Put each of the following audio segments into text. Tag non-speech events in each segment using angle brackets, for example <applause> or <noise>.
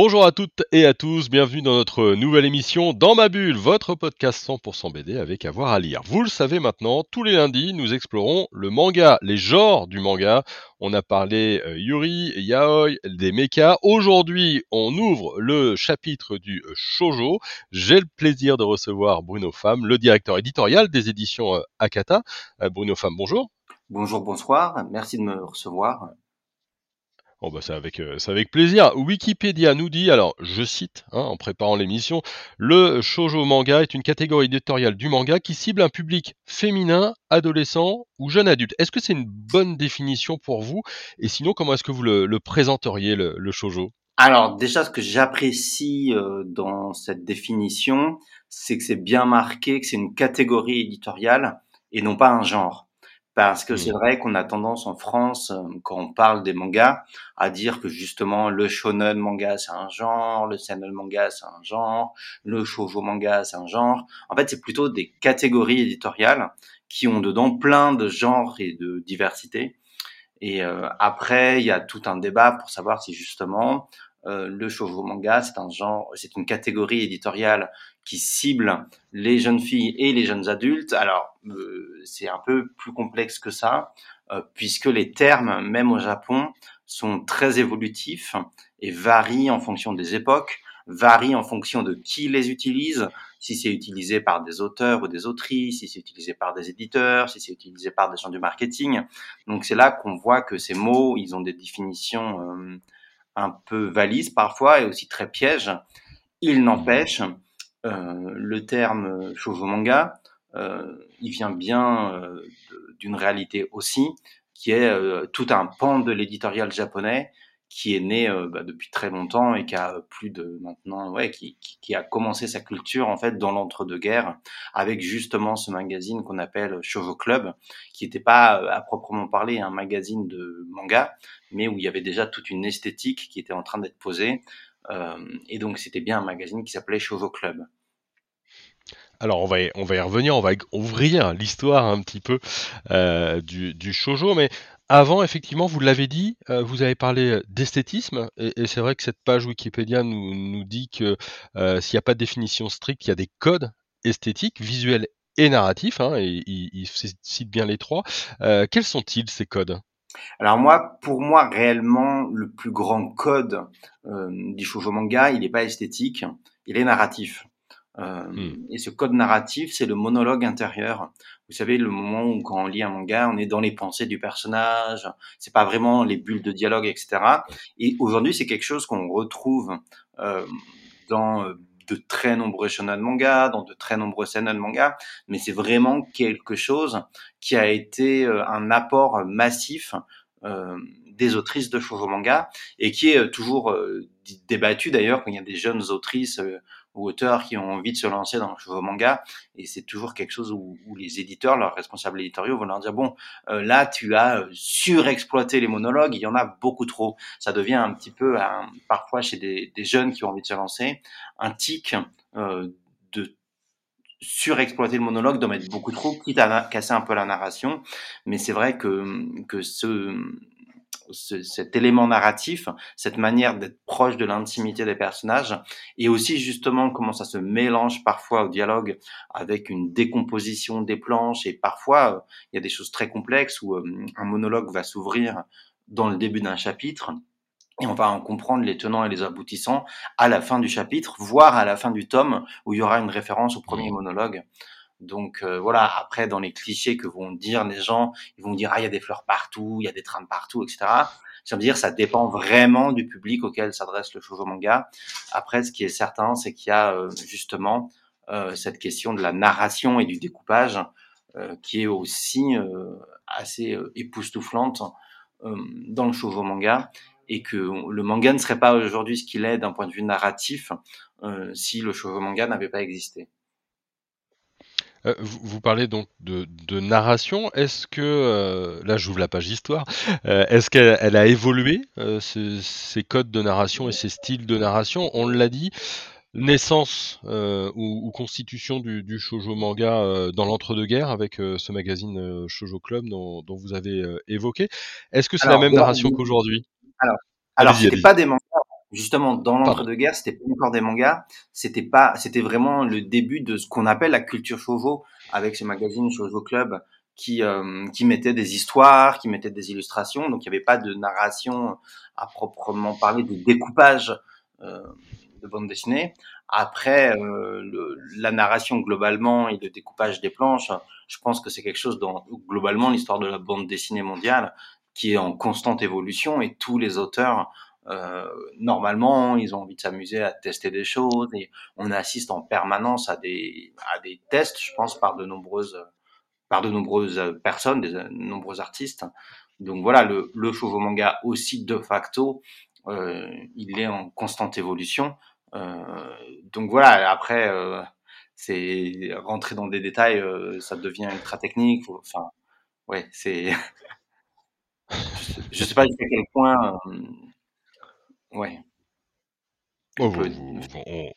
Bonjour à toutes et à tous, bienvenue dans notre nouvelle émission Dans ma bulle, votre podcast 100% BD avec avoir à lire. Vous le savez maintenant, tous les lundis, nous explorons le manga, les genres du manga. On a parlé euh, Yuri, Yaoi, des mechas. Aujourd'hui, on ouvre le chapitre du shojo. J'ai le plaisir de recevoir Bruno Fam, le directeur éditorial des éditions euh, Akata. Euh, Bruno Fam, bonjour. Bonjour, bonsoir. Merci de me recevoir. Oh bah c'est avec, euh, c'est avec plaisir. Wikipédia nous dit, alors je cite hein, en préparant l'émission, le shoujo manga est une catégorie éditoriale du manga qui cible un public féminin, adolescent ou jeune adulte. Est-ce que c'est une bonne définition pour vous? Et sinon, comment est-ce que vous le, présenteriez, le, le shoujo? Alors déjà, ce que j'apprécie euh, dans cette définition, c'est que c'est bien marqué que c'est une catégorie éditoriale et non pas un genre. Parce que c'est Hmm. vrai qu'on a tendance en France, euh, quand on parle des mangas, à dire que justement le shonen manga c'est un genre, le seinen manga c'est un genre, le shoujo manga c'est un genre. En fait, c'est plutôt des catégories éditoriales qui ont dedans plein de genres et de diversité. Et euh, après, il y a tout un débat pour savoir si justement le shoujo manga, c'est un genre, c'est une catégorie éditoriale qui cible les jeunes filles et les jeunes adultes. Alors, euh, c'est un peu plus complexe que ça, euh, puisque les termes, même au Japon, sont très évolutifs et varient en fonction des époques, varient en fonction de qui les utilise, si c'est utilisé par des auteurs ou des autrices, si c'est utilisé par des éditeurs, si c'est utilisé par des gens du marketing. Donc c'est là qu'on voit que ces mots, ils ont des définitions euh, un peu valises parfois et aussi très pièges. Il n'empêche, euh, le terme shoujo manga, euh, il vient bien euh, d'une réalité aussi, qui est tout un pan de l'éditorial japonais qui est né euh, bah, depuis très longtemps et qui a plus de maintenant, ouais, qui, a commencé sa culture en fait dans l'entre-deux-guerres avec justement ce magazine qu'on appelle Shoujo Club, qui n'était pas euh, à proprement parler un magazine de manga, mais où il y avait déjà toute une esthétique qui était en train d'être posée. Euh, et donc c'était bien un magazine qui s'appelait Shoujo Club. Alors on va, y, on va y revenir, on va ouvrir l'histoire un petit peu euh, du, du shoujo, mais avant, effectivement, vous l'avez dit, euh, vous avez parlé d'esthétisme, et, c'est vrai que cette page Wikipédia nous, dit que euh, s'il n'y a pas de définition stricte, il y a des codes esthétiques, visuels et narratifs, hein, et il, cite bien les trois. Euh, quels sont-ils ces codes? Alors moi, pour moi, réellement, le plus grand code euh, du shoujo manga, il n'est pas esthétique, il est narratif. Euh, Hmm. Et ce code narratif, c'est le monologue intérieur. Vous savez, le moment où quand on lit un manga, on est dans les pensées du personnage. C'est pas vraiment les bulles de dialogue, etc. Et aujourd'hui, c'est quelque chose qu'on retrouve euh, dans euh, de très nombreux shonen manga, dans de très nombreux seinen manga, mais c'est vraiment quelque chose qui a été euh, un apport massif euh, des autrices de shoujo manga et qui est euh, toujours euh, débattu d'ailleurs quand il y a des jeunes autrices euh, ou auteurs qui ont envie de se lancer dans le shoujo manga et c'est toujours quelque chose où, les éditeurs, leurs responsables éditoriaux vont leur dire bon euh, là tu as euh, surexploité les monologues, il y en a beaucoup trop. Ça devient un petit peu parfois chez des, jeunes qui ont envie de se lancer un tic euh, de surexploiter le monologue, d'en mettre beaucoup trop, quitte à casser un peu la narration. Mais c'est vrai que, que ce, ce- cet élément narratif, cette manière d'être proche de l'intimité des personnages, et aussi justement comment ça se mélange parfois au dialogue avec une décomposition des planches, et parfois euh, il y a des choses très complexes où euh, un monologue va s'ouvrir dans le début d'un chapitre, et on va en comprendre les tenants et les aboutissants à la fin du chapitre, voire à la fin du tome, où il y aura une référence au premier monologue. Donc euh, voilà, après dans les clichés que vont dire les gens, ils vont dire ah il y a des fleurs partout, il y a des trains partout, etc. Ça veut dire ça dépend vraiment du public auquel s'adresse le shoujo manga. Après, ce qui est certain, c'est qu'il y a euh, justement euh, cette question de la narration et du découpage euh, qui est aussi euh, assez euh, époustouflante dans le shoujo manga et que le manga ne serait pas aujourd'hui ce qu'il est d'un point de vue narratif si le shoujo manga n'avait pas existé. Euh, vous, vous parlez donc de, de narration. Est-ce que, euh, là j'ouvre la page histoire, euh, est-ce qu'elle elle a évolué, ce- ces codes de narration et ces styles de narration? On l'a dit, naissance ou, ou constitution du, du shoujo manga dans l'entre-deux-guerres avec ce magazine Shoujo Club dont, dont vous avez évoqué. Est-ce que c'est la même narration qu'aujourd'hui? alors, alors c'était pas des mangas. Justement, dans l'entre-deux-guerres, c'était pas encore des mangas. C'était pas, c'était vraiment le début de ce qu'on appelle la culture shoujo avec ce magazine Shoujo Club qui euh, qui mettait des histoires, qui mettait des illustrations. Donc il n'y avait pas de narration à proprement parler, de découpage euh, de bande dessinée. Après, euh, le- la narration globalement et le découpage des planches, je pense que c'est quelque chose dans globalement l'histoire de la bande dessinée mondiale qui est en constante évolution et tous les auteurs normalement, ils ont envie de s'amuser à tester des choses et on assiste en permanence à des tests, je pense, par de nombreuses personnes, des de nombreux artistes. Donc voilà, le le shoujo manga aussi de facto, euh, il est en constante évolution. Euh, donc voilà, après euh, c'est rentrer dans des détails, euh, ça devient ultra technique. Enfin, ouais, c'est <laughs> je sais, pas jusqu'à quel point, euh, ouais, Oh, on peut vous- on,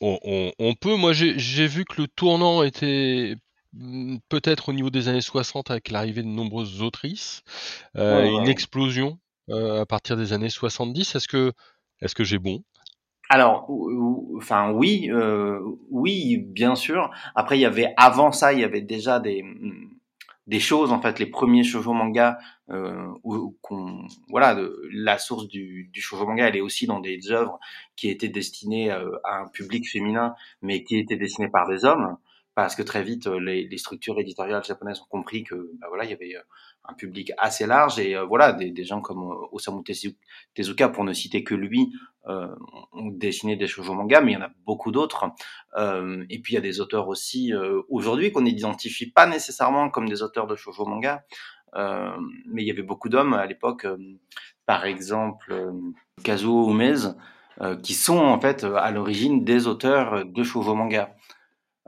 on- on- on peut. Moi, j'ai j'ai vu que le tournant était mm, peut-être au niveau des années 60 avec l'arrivée de nombreuses autrices, euh, Ouais, une ouais. explosion euh, à partir des années 70. Est-ce que, est-ce que j'ai bon? Alors, ou- ou- enfin oui, euh, oui, bien sûr. Après, il y avait avant ça, il y avait déjà des mm, des choses en fait, les premiers shoujo manga euh, voilà, la source du, du shoujo manga, elle est aussi dans des œuvres qui étaient destinées euh, à un public féminin, mais qui étaient dessinées par des hommes, parce que très vite euh, les, structures éditoriales japonaises ont compris que bah, voilà, il y avait euh, un public assez large et euh, voilà, des, gens comme euh, Osamu Tezu- Tezuka, pour ne citer que lui, euh, ont dessiné des shoujo manga, mais il y en a beaucoup d'autres. Et puis il y a des auteurs aussi aujourd'hui qu'on n'identifie pas nécessairement comme des auteurs de shoujo manga, mais il y avait beaucoup d'hommes à l'époque, par exemple Kazuo Umez, qui sont en fait à l'origine des auteurs de shoujo manga.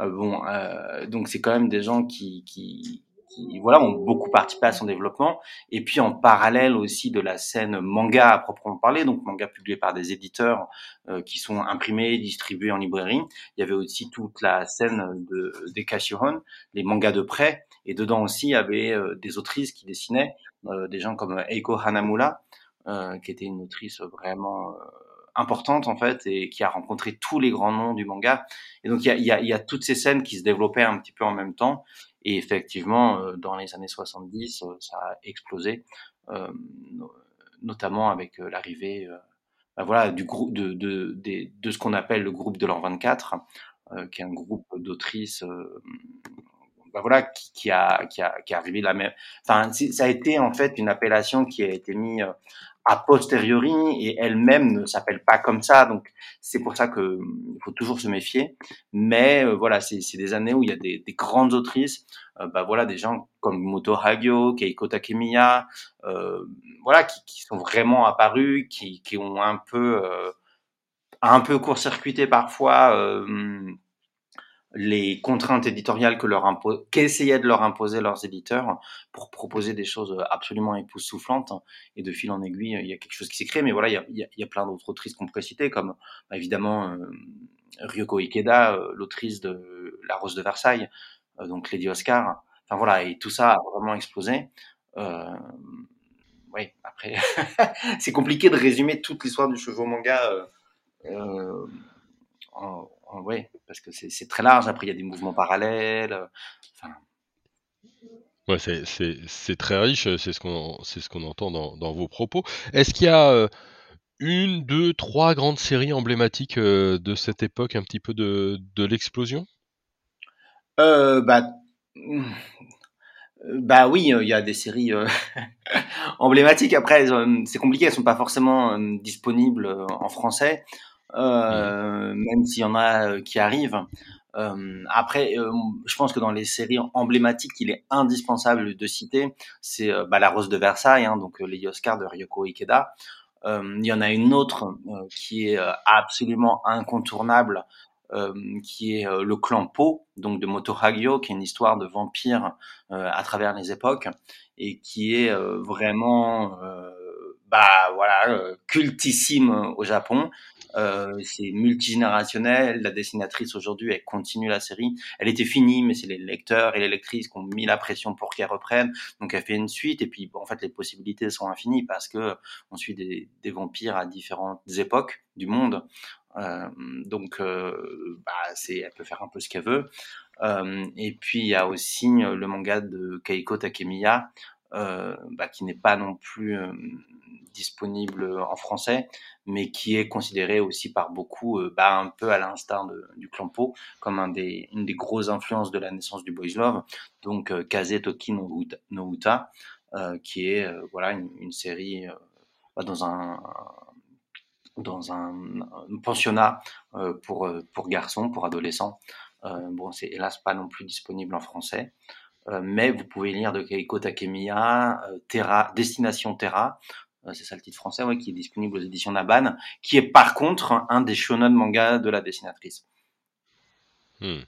Euh, bon, euh, donc c'est quand même des gens qui, qui, qui, voilà, ont beaucoup participé à son développement. Et puis en parallèle aussi de la scène manga à proprement parler, donc manga publié par des éditeurs euh, qui sont imprimés, distribués en librairie. Il y avait aussi toute la scène de, des Kashiron, les mangas de prêt. Et dedans aussi, il y avait euh, des autrices qui dessinaient, euh, des gens comme Eiko Hanamura, euh, qui était une autrice vraiment importante en fait et qui a rencontré tous les grands noms du manga. Et donc il y a, toutes ces scènes qui se développaient un petit peu en même temps. Et effectivement, euh, dans les années 70, euh, ça a explosé, euh, no- notamment avec l'arrivée, ben voilà, du groupe de, de, ce qu'on appelle le groupe de l'an 24, euh, qui est un groupe d'autrices, ben voilà, qui, qui a, qui a, qui est arrivé la même. Enfin, ça a été en fait une appellation qui a été mise euh, a posteriori et elle-même ne s'appelle pas comme ça. Donc c'est pour ça que il faut toujours se méfier. Mais euh, voilà, c'est des années où il y a des, des grandes autrices, euh, bah voilà, des gens comme Moto Hagio, Keiko Takemiya, euh, voilà, qui, qui sont vraiment apparus, qui, qui ont un peu euh, un peu court-circuité parfois euh, les contraintes éditoriales que leur impo- qu'essayaient de leur imposer leurs éditeurs pour proposer des choses absolument époustouflantes. Et de fil en aiguille, il y a quelque chose qui s'est créé. Mais voilà, il y a, il y a, plein d'autres autrices qu'on pourrait citer, comme bah, évidemment euh, Ryoko Ikeda, euh, l'autrice de La Rose de Versailles, euh, donc Lady Oscar. Enfin voilà, et tout ça a vraiment explosé. Euh, oui, après, <laughs> c'est compliqué de résumer toute l'histoire du shoujo manga. Euh, en- ouais, parce que c'est très large. Après, il y a des mouvements parallèles. euh, Enfin, Ouais, c'est très riche, c'est ce qu'on c'est ce qu'on entend dans, dans vos propos. Est-ce qu'il y a euh, une, deux, trois grandes séries emblématiques euh, de cette époque, un petit peu de, de l'explosion? euh, bah, mm, euh, bah oui, euh, il y a des séries euh, <laughs> emblématiques. Après, c'est compliqué. Elles sont pas forcément disponibles en français. Euh, même s'il y en a euh, qui arrivent. Euh, après, je pense que dans les séries emblématiques, il est indispensable de citer, c'est bah, La Rose de Versailles, hein, donc les Oscars de Ryoko Ikeda. Il y en a une autre qui est absolument incontournable, qui est le clan Po, donc de Motohagyo, qui est une histoire de vampire à travers les époques et qui est vraiment bah voilà cultissime au Japon euh, c'est multigénérationnel. La dessinatrice aujourd'hui, elle continue la série. Elle était finie, mais c'est les lecteurs et les lectrices qui ont mis la pression pour qu'elle reprenne. Donc elle fait une suite. Et puis bon, en fait, les possibilités sont infinies parce que on suit des, vampires à différentes époques du monde. Euh, donc, euh, bah, c'est, elle peut faire un peu ce qu'elle veut. Euh, et puis il y a aussi le manga de Keiko Takemiya, euh, bah, qui n'est pas non plus euh, disponible en français, mais qui est considéré aussi par beaucoup, euh, bah, un peu à l'instar du Clampo, comme une des grosses influences de la naissance du boys love, donc Kaze Toki no Uta, qui est voilà une, série bah, dans un pensionnat pour garçons, pour adolescents. bon, c'est hélas pas non plus disponible en français. Euh, mais vous pouvez lire de Keiko Takemiya, euh, Terra, Destination Terra, euh, c'est ça le titre français, ouais, qui est disponible aux éditions Naban, qui est par contre un des shonen manga de la dessinatrice. Hmm.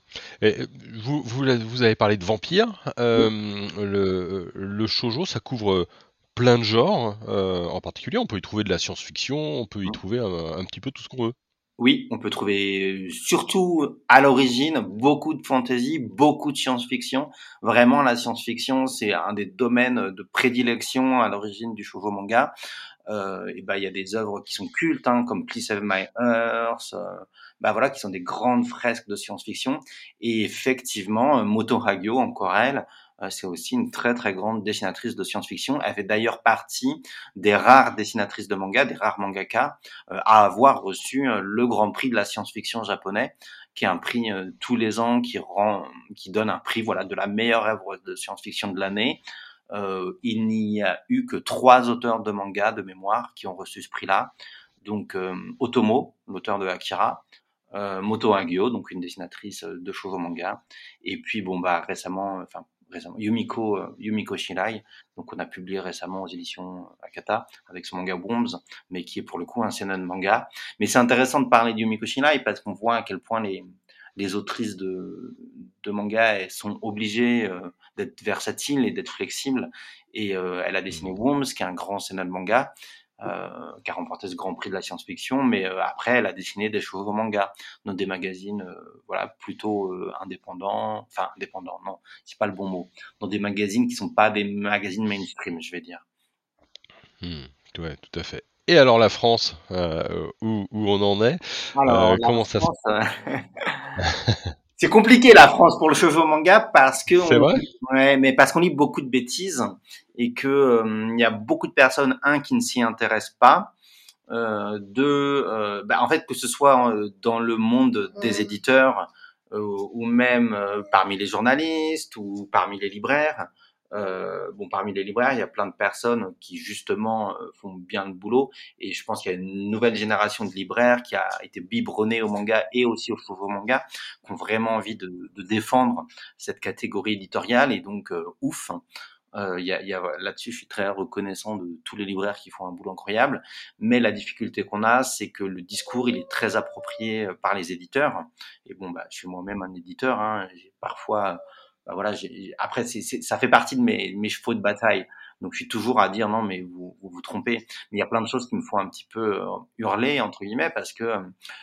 Et vous, vous, vous, avez parlé de vampires. le, le shoujo, ça couvre plein de genres. en particulier, on peut y trouver de la science-fiction, on peut y mmh. trouver un, petit peu tout ce qu'on veut. Oui, on peut trouver surtout à l'origine beaucoup de fantasy, beaucoup de science-fiction. Vraiment, la science-fiction, c'est un des domaines de prédilection à l'origine du shoujo manga. Euh, et ben, il y a des œuvres qui sont cultes, hein, comme Please Save My Earth, euh, bah voilà, qui sont des grandes fresques de science-fiction. Et effectivement, Moto Hagyo, encore elle, euh, c'est aussi une très très grande dessinatrice de science-fiction. Elle fait d'ailleurs partie des rares dessinatrices de manga, des rares mangaka, euh, à avoir reçu euh, le Grand Prix de la science-fiction japonais, qui est un prix tous les ans qui rend, qui donne un prix voilà de la meilleure œuvre de science-fiction de l'année. il n'y a eu que trois auteurs de manga de mémoire qui ont reçu ce prix-là. Donc Otomo, l'auteur de Akira, Moto Hagio, donc une dessinatrice de shoujo manga, et puis bon bah récemment, enfin Yumiko, euh, Yumiko Shirai, donc on a publié récemment aux éditions Akata avec son manga Bombs, mais qui est pour le coup un seinen manga. Mais c'est intéressant de parler de Yumiko Shirai parce qu'on voit à quel point les, les autrices de, de manga sont obligées euh, d'être versatiles et d'être flexibles. Et euh, elle a dessiné Worms, qui est un grand seinen manga, euh, qui a remporté ce Grand Prix de la science-fiction, mais euh, après, elle a dessiné des choses au manga, dans des magazines, euh, voilà, plutôt indépendants, enfin indépendants, non, c'est pas le bon mot, dans des magazines qui sont pas des magazines mainstream, je vais dire. Hmm, ouais, tout à fait. Et alors la France, où, où, on en est? Alors, Comment ça se <laughs> C'est compliqué la France pour le cheveu manga parce que vrai. Ouais, mais parce qu'on lit beaucoup de bêtises et que euh, il y a beaucoup de personnes un qui ne s'y intéressent pas, euh, deux, euh, bah, en fait que ce soit euh, dans le monde des éditeurs ou même parmi les journalistes ou parmi les libraires, euh, bon, parmi les libraires, il y a plein de personnes qui justement euh, font bien le boulot, et je pense qu'il y a une nouvelle génération de libraires qui a été biberonnée au manga et aussi au shoujo manga, qui ont vraiment envie de, de défendre cette catégorie éditoriale, et donc euh, ouf. Euh, y a, y a, là-dessus, je suis très reconnaissant de tous les libraires qui font un boulot incroyable. Mais la difficulté qu'on a, c'est que le discours, il est très approprié par les éditeurs. Et bon, bah, je suis moi-même un éditeur. Hein, parfois bah voilà, après ça fait partie de mes, mes chevaux de bataille. Donc je suis toujours à dire non mais vous vous, vous trompez. Mais il y a plein de choses qui me font un petit peu euh, hurler entre guillemets parce que euh,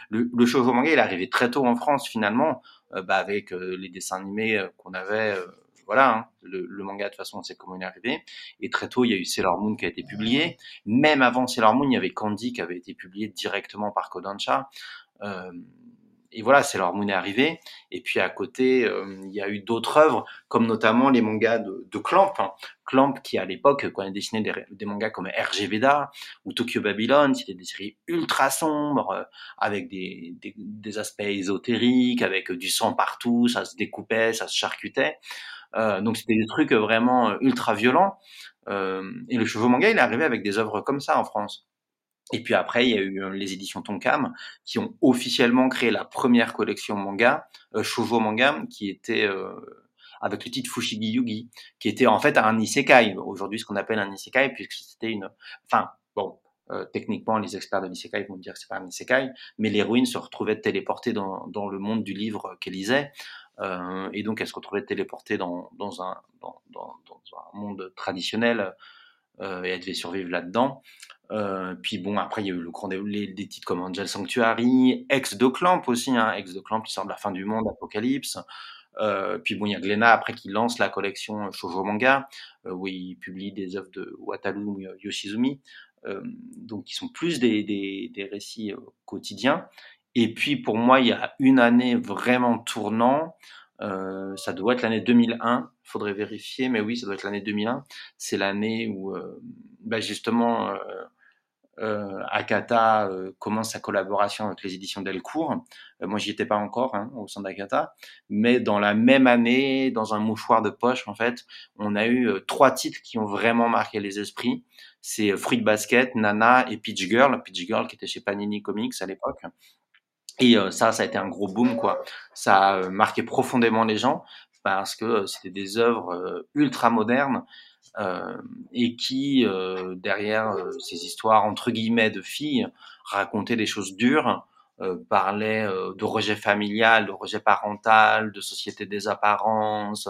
le, le shoujo manga il est arrivé très tôt en France finalement, euh, bah, avec les dessins animés qu'on avait. voilà, hein. le, le, manga de toute façon on sait comment il est arrivé. Et très tôt il y a eu Sailor Moon qui a été publié. Même avant Sailor Moon il y avait Candy qui avait été publié directement par Kodansha. Euh, et voilà, c'est leur Moon est arrivé. Et puis à côté, euh, il y a eu d'autres œuvres, comme notamment les mangas de, de Clamp. Hein. Clamp, qui à l'époque, quand il a dessiné des, mangas comme RG Veda ou Tokyo Babylon, c'était des séries ultra sombres, euh, avec des, aspects ésotériques, avec du sang partout, ça se découpait, ça se charcutait. Euh, donc c'était des trucs vraiment ultra violents. Euh, et le cheveu manga, il est arrivé avec des œuvres comme ça en France. Et puis après, il y a eu euh, les éditions Tonkam qui ont officiellement créé la première collection manga, euh, shoujo manga, qui était euh, avec le titre Fushigi Yugi, qui était en fait un isekai. Aujourd'hui, ce qu'on appelle un isekai, puisque c'était une, enfin bon, Euh, techniquement, les experts de l'isekai vont dire que c'est pas un isekai, mais l'héroïne se retrouvait téléportée dans, dans le monde du livre qu'elle lisait, euh, et donc elle se retrouvait téléportée dans, dans, un, dans, dans, dans un monde traditionnel, euh, et elle devait survivre là-dedans. Euh, puis bon, après, il y a eu le grand des, des titres comme Angel Sanctuary, Ex de Clamp aussi, hein, Ex de Clamp qui sort de la fin du monde, Apocalypse. Euh, puis bon, il y a Glenna après qui lance la collection Shoujo Manga, où il publie des œuvres de Wataru Yoshizumi, donc qui sont plus des, des, des récits quotidiens. Et puis pour moi, il y a une année vraiment tournant, euh, ça doit être l'année 2001, faudrait vérifier, mais oui, ça doit être l'année 2001. C'est l'année où, bah justement, euh, Akata euh, commence sa collaboration avec les éditions Delcourt. Euh, moi, j'y étais pas encore hein, au sein d'Akata, mais dans la même année, dans un mouchoir de poche, en fait, on a eu euh, trois titres qui ont vraiment marqué les esprits. C'est euh, Fruit Basket, Nana et Peach Girl. Peach Girl qui était chez Panini Comics à l'époque. Et ça, ça a été un gros boom, quoi. Ça a marqué profondément les gens parce que c'était des œuvres ultra modernes euh, et qui, euh, derrière euh, ces histoires entre guillemets de filles, racontaient des choses dures, parlaient de rejet familial, de rejet parental, de société des apparences,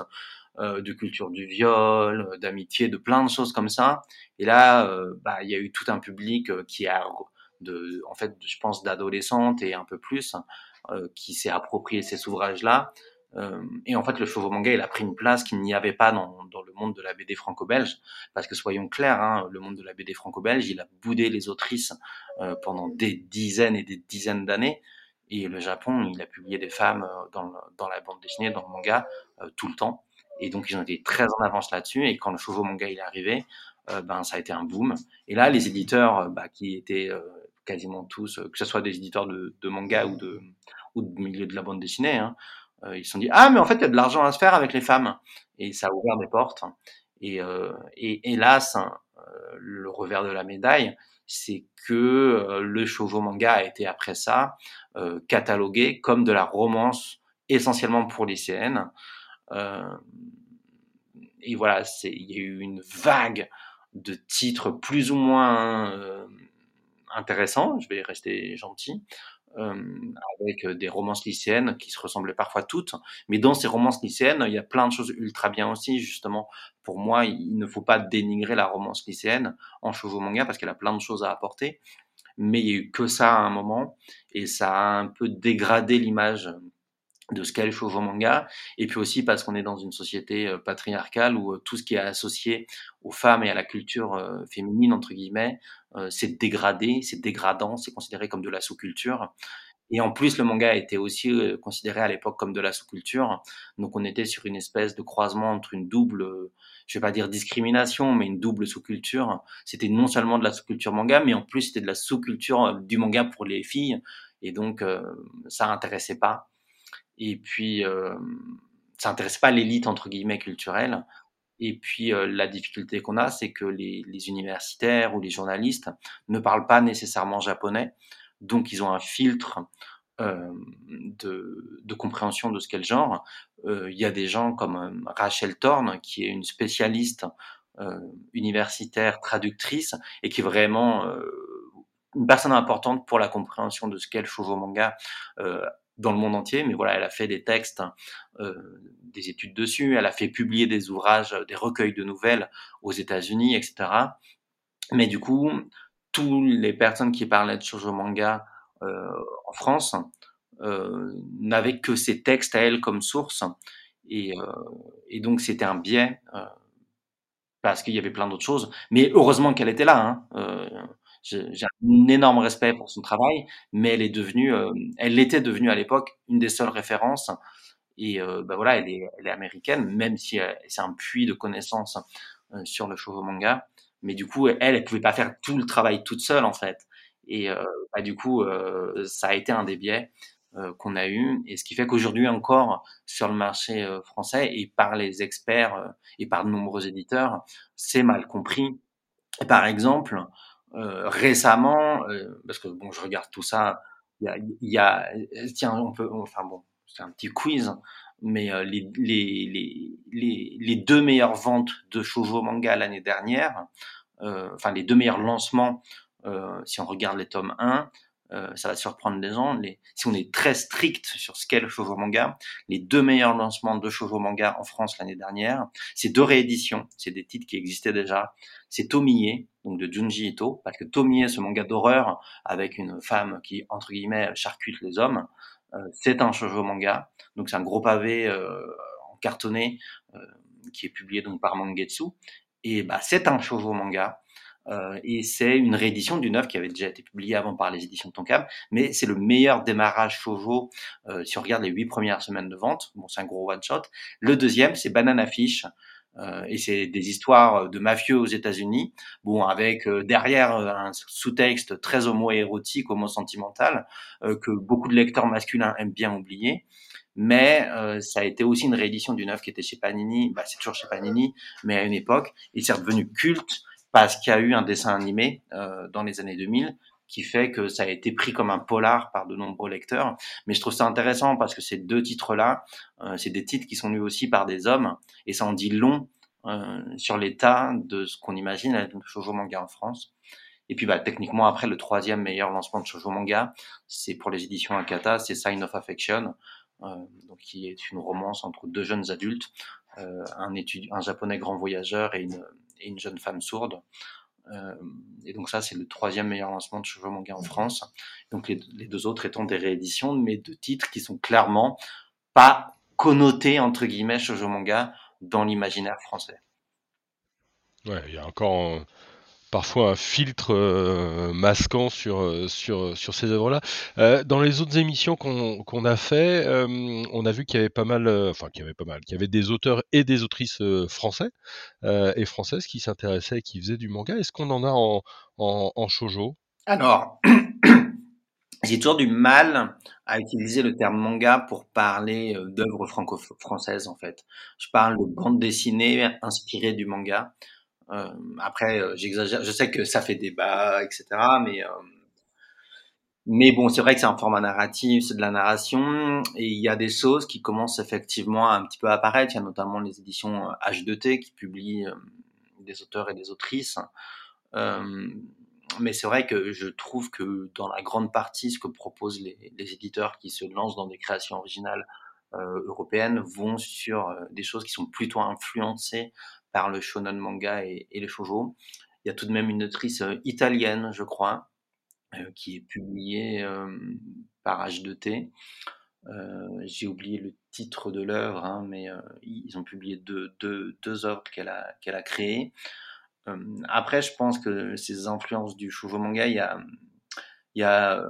de culture du viol, d'amitié, de plein de choses comme ça. Et là, bah, il y a eu tout un public qui a, de, en fait, je pense, d'adolescentes et un peu plus, qui s'est approprié ces ouvrages-là euh, et en fait, le chauveau manga, il a pris une place qu'il n'y avait pas dans, dans, le monde de la BD franco-belge. Parce que soyons clairs, hein, le monde de la BD franco-belge, il a boudé les autrices euh, pendant des dizaines et des dizaines d'années. Et le Japon, il a publié des femmes euh, dans, dans la bande dessinée, dans le manga, euh, tout le temps. Et donc, ils ont été très en avance là-dessus. Et quand le chauveau manga il est arrivé, euh, ben, ça a été un boom. Et là, les éditeurs, bah, qui étaient quasiment tous, que ce soit des éditeurs de, manga ou de, milieu de la bande dessinée, hein, euh, ils se sont dit ah mais en fait il y a de l'argent à se faire avec les femmes et ça a ouvert des portes. Et, euh, hélas, hein, euh, le revers de la médaille, c'est que le shoujo manga a été après ça catalogué comme de la romance essentiellement pour lycéennes. et voilà, il y a eu une vague de titres plus ou moins intéressants. Je vais rester gentil. Euh, avec euh, des romances lycéennes qui se ressemblaient parfois toutes. Mais dans ces romances lycéennes, il y a plein de choses ultra bien aussi. Justement, pour moi, il ne faut pas dénigrer la romance lycéenne en shoujo manga parce qu'elle a plein de choses à apporter. Mais il y a eu que ça à un moment et ça a un peu dégradé l'image de ce qu'est le manga, et puis aussi parce qu'on est dans une société euh, patriarcale où euh, tout ce qui est associé aux femmes et à la culture euh, féminine, entre guillemets, c'est dégradé, c'est dégradant, c'est considéré comme de la sous-culture. Et en plus, le manga été aussi considéré à l'époque comme de la sous-culture. Donc on était sur une espèce de croisement entre une double, je vais pas dire discrimination, mais une double sous-culture. C'était non seulement de la sous-culture manga, mais en plus c'était de la sous-culture du manga pour les filles. Et donc ça intéressait pas. Et puis, ça n'intéresse pas l'élite, entre guillemets, culturelle. Et puis, euh, la difficulté qu'on a, c'est que les, les, universitaires ou les journalistes ne parlent pas nécessairement japonais. Donc, ils ont un filtre euh, de, de, compréhension de ce qu'est le genre. Il y a des gens comme Rachel Thorne, qui est une spécialiste universitaire, traductrice, et qui est vraiment une personne importante pour la compréhension de ce qu'est le shoujo manga dans le monde entier, mais voilà, elle a fait des textes, euh, des études dessus, elle a fait publier des ouvrages, des recueils de nouvelles aux États-Unis, etc. Mais du coup, toutes les personnes qui parlaient de shoujo manga euh, en France euh, n'avaient que ces textes à elle comme source, et, euh, et donc c'était un biais euh, parce qu'il y avait plein d'autres choses. Mais heureusement qu'elle était là. Hein. J'ai un énorme respect pour son travail, mais elle est devenue, euh, elle était devenue à l'époque une des seules références. Et euh, ben voilà, elle est, américaine, même si euh, c'est un puits de connaissances sur le shoujo manga. Mais du coup, elle, elle pouvait pas faire tout le travail toute seule en fait. Et bah, du coup, ça a été un des biais qu'on a eu. Et ce qui fait qu'aujourd'hui encore, sur le marché français et par les experts et par de nombreux éditeurs, c'est mal compris. Par exemple, récemment, euh, parce que bon, je regarde tout ça, il y a, y a, tiens, on peut, enfin bon, c'est un petit quiz, mais euh, les, les, les, les, deux meilleures ventes de shoujo manga l'année dernière, euh, enfin les deux meilleurs lancements si on regarde les tomes 1, euh, ça va surprendre les gens. Les, si on est très strict sur ce qu'est le shoujo manga, les deux meilleurs lancements de shoujo manga en France l'année dernière, c'est deux rééditions, c'est des titres qui existaient déjà. C'est Tomie, donc de Junji Ito, parce que Tomie, ce manga d'horreur avec une femme qui entre guillemets charcute les hommes, euh, c'est un shoujo manga. Donc c'est un gros pavé euh, en cartonné qui est publié donc par Mangetsu. Et bah c'est un shoujo manga. Euh, et c'est une réédition d'une œuvre qui avait déjà été publiée avant par les éditions Tonkam, mais c'est le meilleur démarrage shoujo euh, si on regarde les huit premières semaines de vente. Bon, c'est un gros one shot. Le deuxième, c'est Banana Fish. Euh, et c'est des histoires de mafieux aux États-Unis, bon avec euh, derrière euh, un sous-texte très homo-érotique, homo-sentimental que beaucoup de lecteurs masculins aiment bien oublier mais ça a été aussi une réédition d'une œuvre qui était chez Panini, bah, c'est toujours chez Panini, mais à une époque, il s'est devenu culte parce qu'il y a eu un dessin animé euh, dans les années 2000 qui fait que ça a été pris comme un polar par de nombreux lecteurs. Mais je trouve ça intéressant parce que ces deux titres-là, euh, c'est des titres qui sont lus aussi par des hommes, et ça en dit long euh, sur l'état de ce qu'on imagine être le shoujo manga en France. Et puis bah, techniquement, après, le troisième meilleur lancement de shoujo manga, c'est pour les éditions Akata, c'est Sign of Affection, euh, donc qui est une romance entre deux jeunes adultes, un, étudiant, un japonais grand voyageur et une, et une jeune femme sourde. Euh, et donc ça, c'est le troisième meilleur lancement de shoujo manga en France. Donc les, les, deux autres étant des rééditions, mais de titres qui sont clairement pas connotés entre guillemets shoujo manga dans l'imaginaire français. Ouais, il y a encore parfois un filtre euh, masquant sur, euh, sur, sur ces œuvres-là. Euh, dans les autres émissions qu'on qu'on a fait, euh, on a vu qu'il y avait pas mal, euh, enfin qu'il y avait pas mal, qu'il y avait des auteurs et des autrices français et françaises qui s'intéressaient et qui faisaient du manga. Est-ce qu'on en a en, en, en shoujo? Alors, <clears throat> j'ai toujours du mal à utiliser le terme manga pour parler d'œuvres franco-françaises en fait. Je parle de bande dessinée inspirée du manga. Euh, après, euh, j'exagère. Je sais que ça fait débat, etc. Mais euh, mais bon, c'est vrai que c'est un format narratif, c'est de la narration, et il y a des choses qui commencent effectivement un petit peu à apparaître. Il y a notamment les éditions H2T qui publient des auteurs et des autrices. Euh, mais c'est vrai que je trouve que dans la grande partie, ce que proposent les, éditeurs qui se lancent dans des créations originales euh, européennes vont sur des choses qui sont plutôt influencées par le shonen manga et, et le shoujo. Il y a tout de même une autrice euh, italienne, je crois, euh, qui est publiée euh, par H2T. Euh, J'ai oublié le titre de l'œuvre, hein, mais ils ont publié deux, deux, deux œuvres qu'elle a, a créées. Après, je pense que ces influences du shoujo manga, il y a, y a,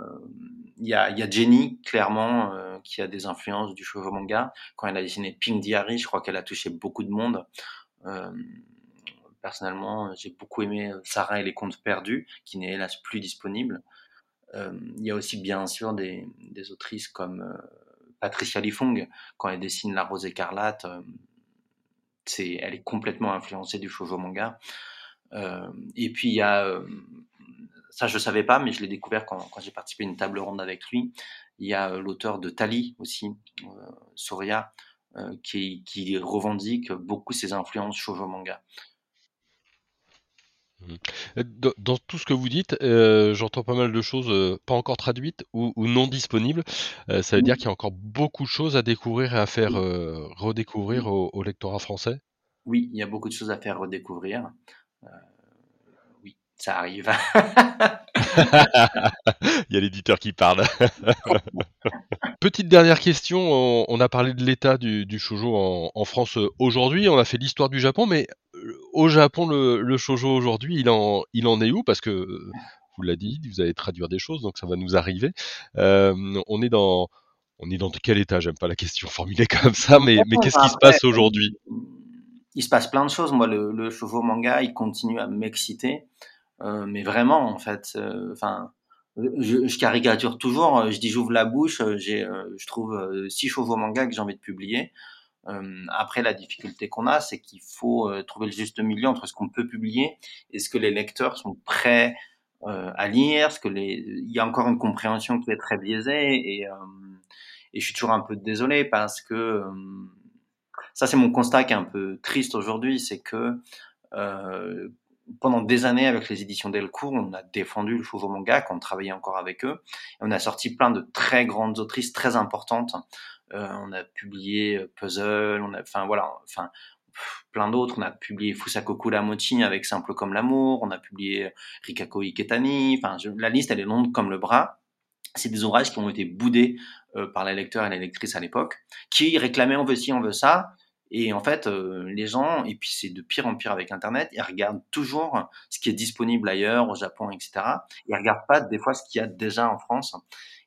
y a, Jenny, clairement, qui a des influences du shoujo manga. Quand elle a dessiné Pink Diary, je crois qu'elle a touché beaucoup de monde. Euh, personnellement, j'ai beaucoup aimé euh, Sarah et les contes perdus, qui n'est hélas plus disponible. Euh, il y a aussi bien sûr des, autrices comme Patricia Lifong, quand elle dessine La Rose écarlate, c'est, elle est complètement influencée du shoujo manga. Et puis il y a, ça je savais pas, mais je l'ai découvert quand, j'ai participé à une table ronde avec lui. Il y a l'auteur de Tali aussi, Soria, qui, qui, revendique beaucoup ses influences shoujo manga. Mmh. Dans, dans, tout ce que vous dites, euh, j'entends pas mal de choses euh, pas encore traduites ou, ou non disponibles. Euh, ça veut mmh. dire qu'il y a encore beaucoup de choses à découvrir et à faire euh, redécouvrir au, au, lectorat français? Oui, il y a beaucoup de choses à faire redécouvrir. Ça arrive. <laughs> il y a l'éditeur qui parle. <laughs> Petite dernière question, on, on, a parlé de l'état du, du shoujo en, en France euh, aujourd'hui, on a fait l'histoire du Japon, mais euh, au Japon, le, le shoujo aujourd'hui, il en, il en est où? Parce que, vous l'avez dit, vous allez traduire des choses, donc ça va nous arriver. Euh, on est dans... On est dans quel état? J'aime pas la question formulée comme ça, mais, mais qu'est-ce qui se passe aujourd'hui? Il se passe plein de choses. Moi, le, le shoujo manga, il continue à m'exciter. Euh, mais vraiment, en fait, enfin, je, je, caricature toujours, euh, je dis j'ouvre la bouche, euh, j'ai, euh, je trouve six chevaux manga que j'ai envie de publier. après, la difficulté qu'on a, c'est qu'il faut trouver le juste milieu entre ce qu'on peut publier et ce que les lecteurs sont prêts à lire, ce que les, il y a encore une compréhension qui est très biaisée et, et je suis toujours un peu désolé parce que ça, c'est mon constat qui est un peu triste aujourd'hui, c'est que pendant des années avec les éditions Delcourt, on a défendu le Shoujo manga, qu'on travaillait encore avec eux. On a sorti plein de très grandes autrices très importantes. Euh, on a publié euh, Puzzle, on a, enfin voilà, enfin plein d'autres. On a publié Fusako Kuramochi avec Simple comme l'amour. On a publié Rikako Iketani. Enfin, la liste elle est longue comme le bras. C'est des ouvrages qui ont été boudés euh, par les lecteurs et les lectrices à l'époque, qui réclamaient on veut ci, on veut ça. Et en fait, euh, les gens, et puis c'est de pire en pire avec Internet, ils regardent toujours ce qui est disponible ailleurs, au Japon, etc. Ils regardent pas des fois ce qu'il y a déjà en France.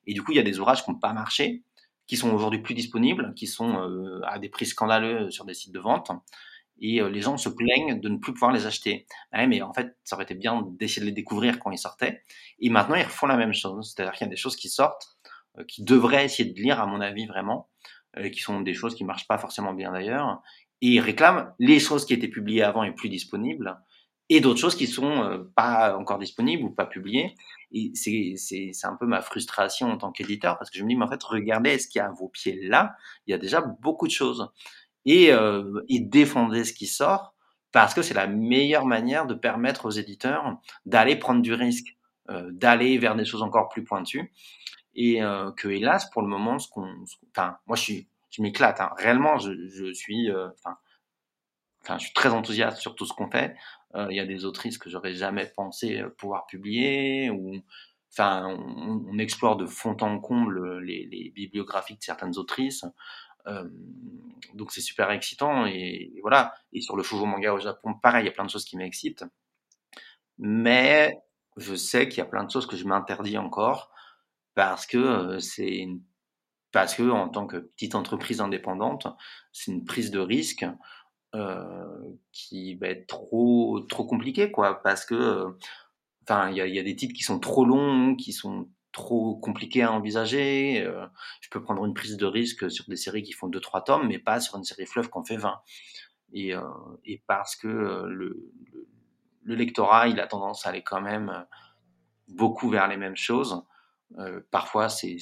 Et du coup, il y a des ouvrages qui n'ont pas marché, qui sont aujourd'hui plus disponibles, qui sont euh, à des prix scandaleux sur des sites de vente. Et euh, les gens se plaignent de ne plus pouvoir les acheter. Ouais, mais en fait, ça aurait été bien d'essayer de les découvrir quand ils sortaient. Et maintenant, ils refont la même chose. C'est-à-dire qu'il y a des choses qui sortent, qui devraient essayer de lire, à mon avis, vraiment euh, qui sont des choses qui marchent pas forcément bien d'ailleurs, et ils réclament les choses qui étaient publiées avant et plus disponibles, et d'autres choses qui sont euh, pas encore disponibles ou pas publiées. Et c'est, un peu ma frustration en tant qu'éditeur, parce que je me dis, mais en fait, regardez ce qu'il y a à vos pieds là, il y a déjà beaucoup de choses. Et, euh, défendez ce qui sort, parce que c'est la meilleure manière de permettre aux éditeurs d'aller prendre du risque, euh, d'aller vers des choses encore plus pointues et euh, que hélas pour le moment ce qu'on enfin moi je m'éclate hein. réellement je, suis euh, enfin je suis très enthousiaste sur tout ce qu'on fait. Euh, il y a des autrices que j'aurais jamais pensé pouvoir publier ou enfin on, explore de fond en comble les, les bibliographies de certaines autrices. Donc c'est super excitant et, et, voilà. Et sur le shoujo manga au Japon pareil il y a plein de choses qui m'excitent. Mais je sais qu'il y a plein de choses que je m'interdis encore parce que c'est parce que en tant que petite entreprise indépendante, c'est une prise de risque qui va être trop trop compliquée quoi parce que enfin il y a, des titres qui sont trop longs, qui sont trop compliqués à envisager. Je peux prendre une prise de risque sur des séries qui font 2 trois tomes mais pas sur une série fleuve qu'on fait 20. Et, et parce que le, le, lectorat, il a tendance à aller quand même beaucoup vers les mêmes choses. Euh, parfois, c'est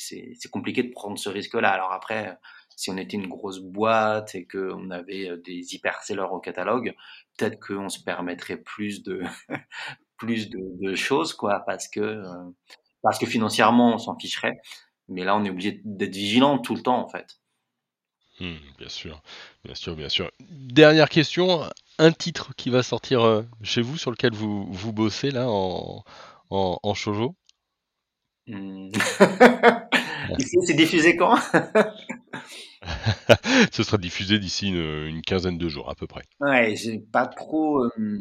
compliqué de prendre ce risque-là. Alors après, si on était une grosse boîte et qu'on avait euh, des hyper-sellers au catalogue, peut-être qu'on se permettrait plus de <laughs> choses, quoi, parce que euh, parce que financièrement, on s'en ficherait. Mais là, on est obligé d'être vigilant tout le temps, en fait. Mmh, bien sûr, bien sûr, bien sûr. Dernière question, un titre qui va sortir chez vous, sur lequel vous, bossez là en, en, <laughs> Mmh. c'est diffusé quand? <laughs> Ce sera diffusé d'ici une, quinzaine de jours à peu près. Ouais, j'ai pas trop. Euh...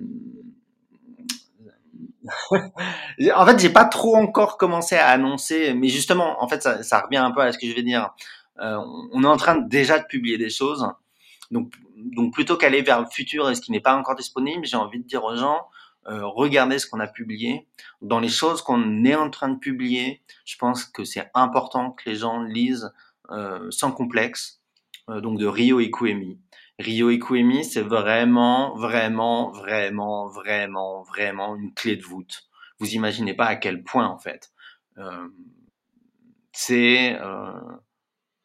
<laughs> en fait, j'ai pas trop encore commencé à annoncer, mais justement, en fait, ça, ça, revient un peu à ce que je vais dire. Euh, on est en train déjà de publier des choses, donc, donc plutôt qu'aller vers le futur et ce qui n'est pas encore disponible, j'ai envie de dire aux gens, euh, regardez ce qu'on a publié. Dans les choses qu'on est en train de publier, je pense que c'est important que les gens lisent euh, sans complexe, euh, donc de Rio Ikuemi. Rio Ikuemi, c'est vraiment, vraiment, vraiment, vraiment, vraiment une clé de voûte. Vous imaginez pas à quel point en fait. Euh, c'est,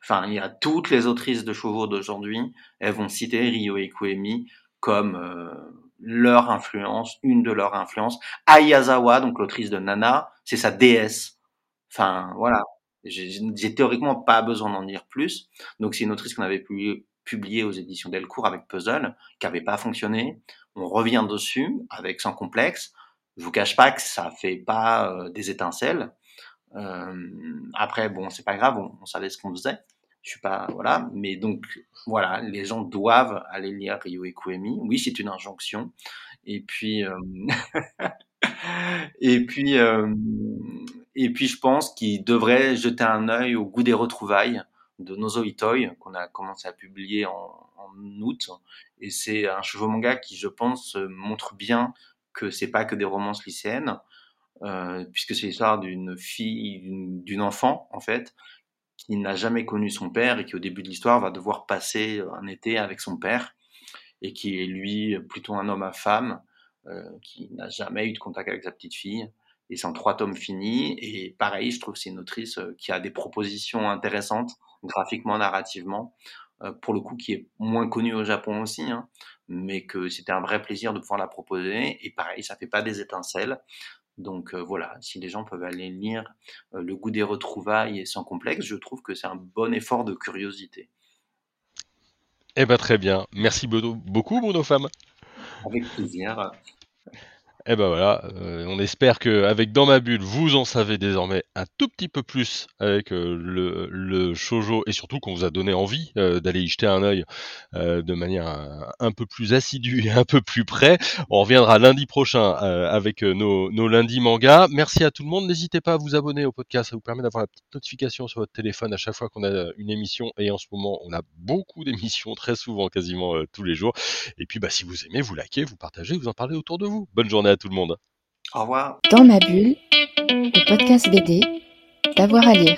enfin, il y a toutes les autrices de chevaux d'aujourd'hui, elles vont citer Rio Ikuemi comme leur influence, une de leurs influences. Ayazawa, donc l'autrice de Nana, c'est sa déesse. Enfin, voilà. J'ai théoriquement pas besoin d'en dire plus. Donc c'est une autrice qu'on avait publiée aux éditions Delcourt avec Puzzle, qui avait pas fonctionné. On revient dessus avec Sans complexe. Je vous cache pas que ça fait pas euh, des étincelles. Euh, après, bon, c'est pas grave, on, on savait ce qu'on faisait je suis pas voilà. Mais donc voilà les gens doivent aller lire Rio et Kuemi oui c'est une injonction. Et puis euh, <laughs> et puis euh, et puis je pense qu'ils devraient jeter un œil au goût des retrouvailles de Nozo Itoi qu'on a commencé à publier en, août. Et c'est un chevaux manga qui je pense montre bien que c'est pas que des romances lycéennes euh, puisque c'est l'histoire d'une fille d'une enfant en fait qui n'a jamais connu son père et qui au début de l'histoire va devoir passer un été avec son père et qui est lui plutôt un homme à femme euh, qui n'a jamais eu de contact avec sa petite fille et c'est en trois tomes finis et pareil je trouve que c'est une autrice euh, qui a des propositions intéressantes graphiquement narrativement pour le coup qui est moins connue au Japon aussi, hein, mais que c'était un vrai plaisir de pouvoir la proposer. Et pareil, ça fait pas des étincelles. Donc voilà, si les gens peuvent aller lire Le goût des retrouvailles et sans complexe, je trouve que c'est un bon effort de curiosité. Eh ben très bien. Merci beaucoup, Bruno Femme. Avec plaisir. Eh ben voilà, euh, on espère que avec Dans ma bulle, vous en savez désormais un tout petit peu plus avec euh, le, le et surtout qu'on vous a donné envie euh, d'aller y jeter un œil de manière un, peu plus assidue et un peu plus près. On reviendra lundi prochain avec nos, nos lundis mangas. Merci à tout le monde. N'hésitez pas à vous abonner au podcast, ça vous permet d'avoir la petite notification sur votre téléphone à chaque fois qu'on a une émission et en ce moment on a beaucoup d'émissions très souvent, quasiment tous les jours. Et puis bah si vous aimez, vous likez, vous partagez, vous en parlez autour de vous. Bonne journée à tout le monde. Au revoir. Dans ma bulle, le podcast BD, d'avoir à lire.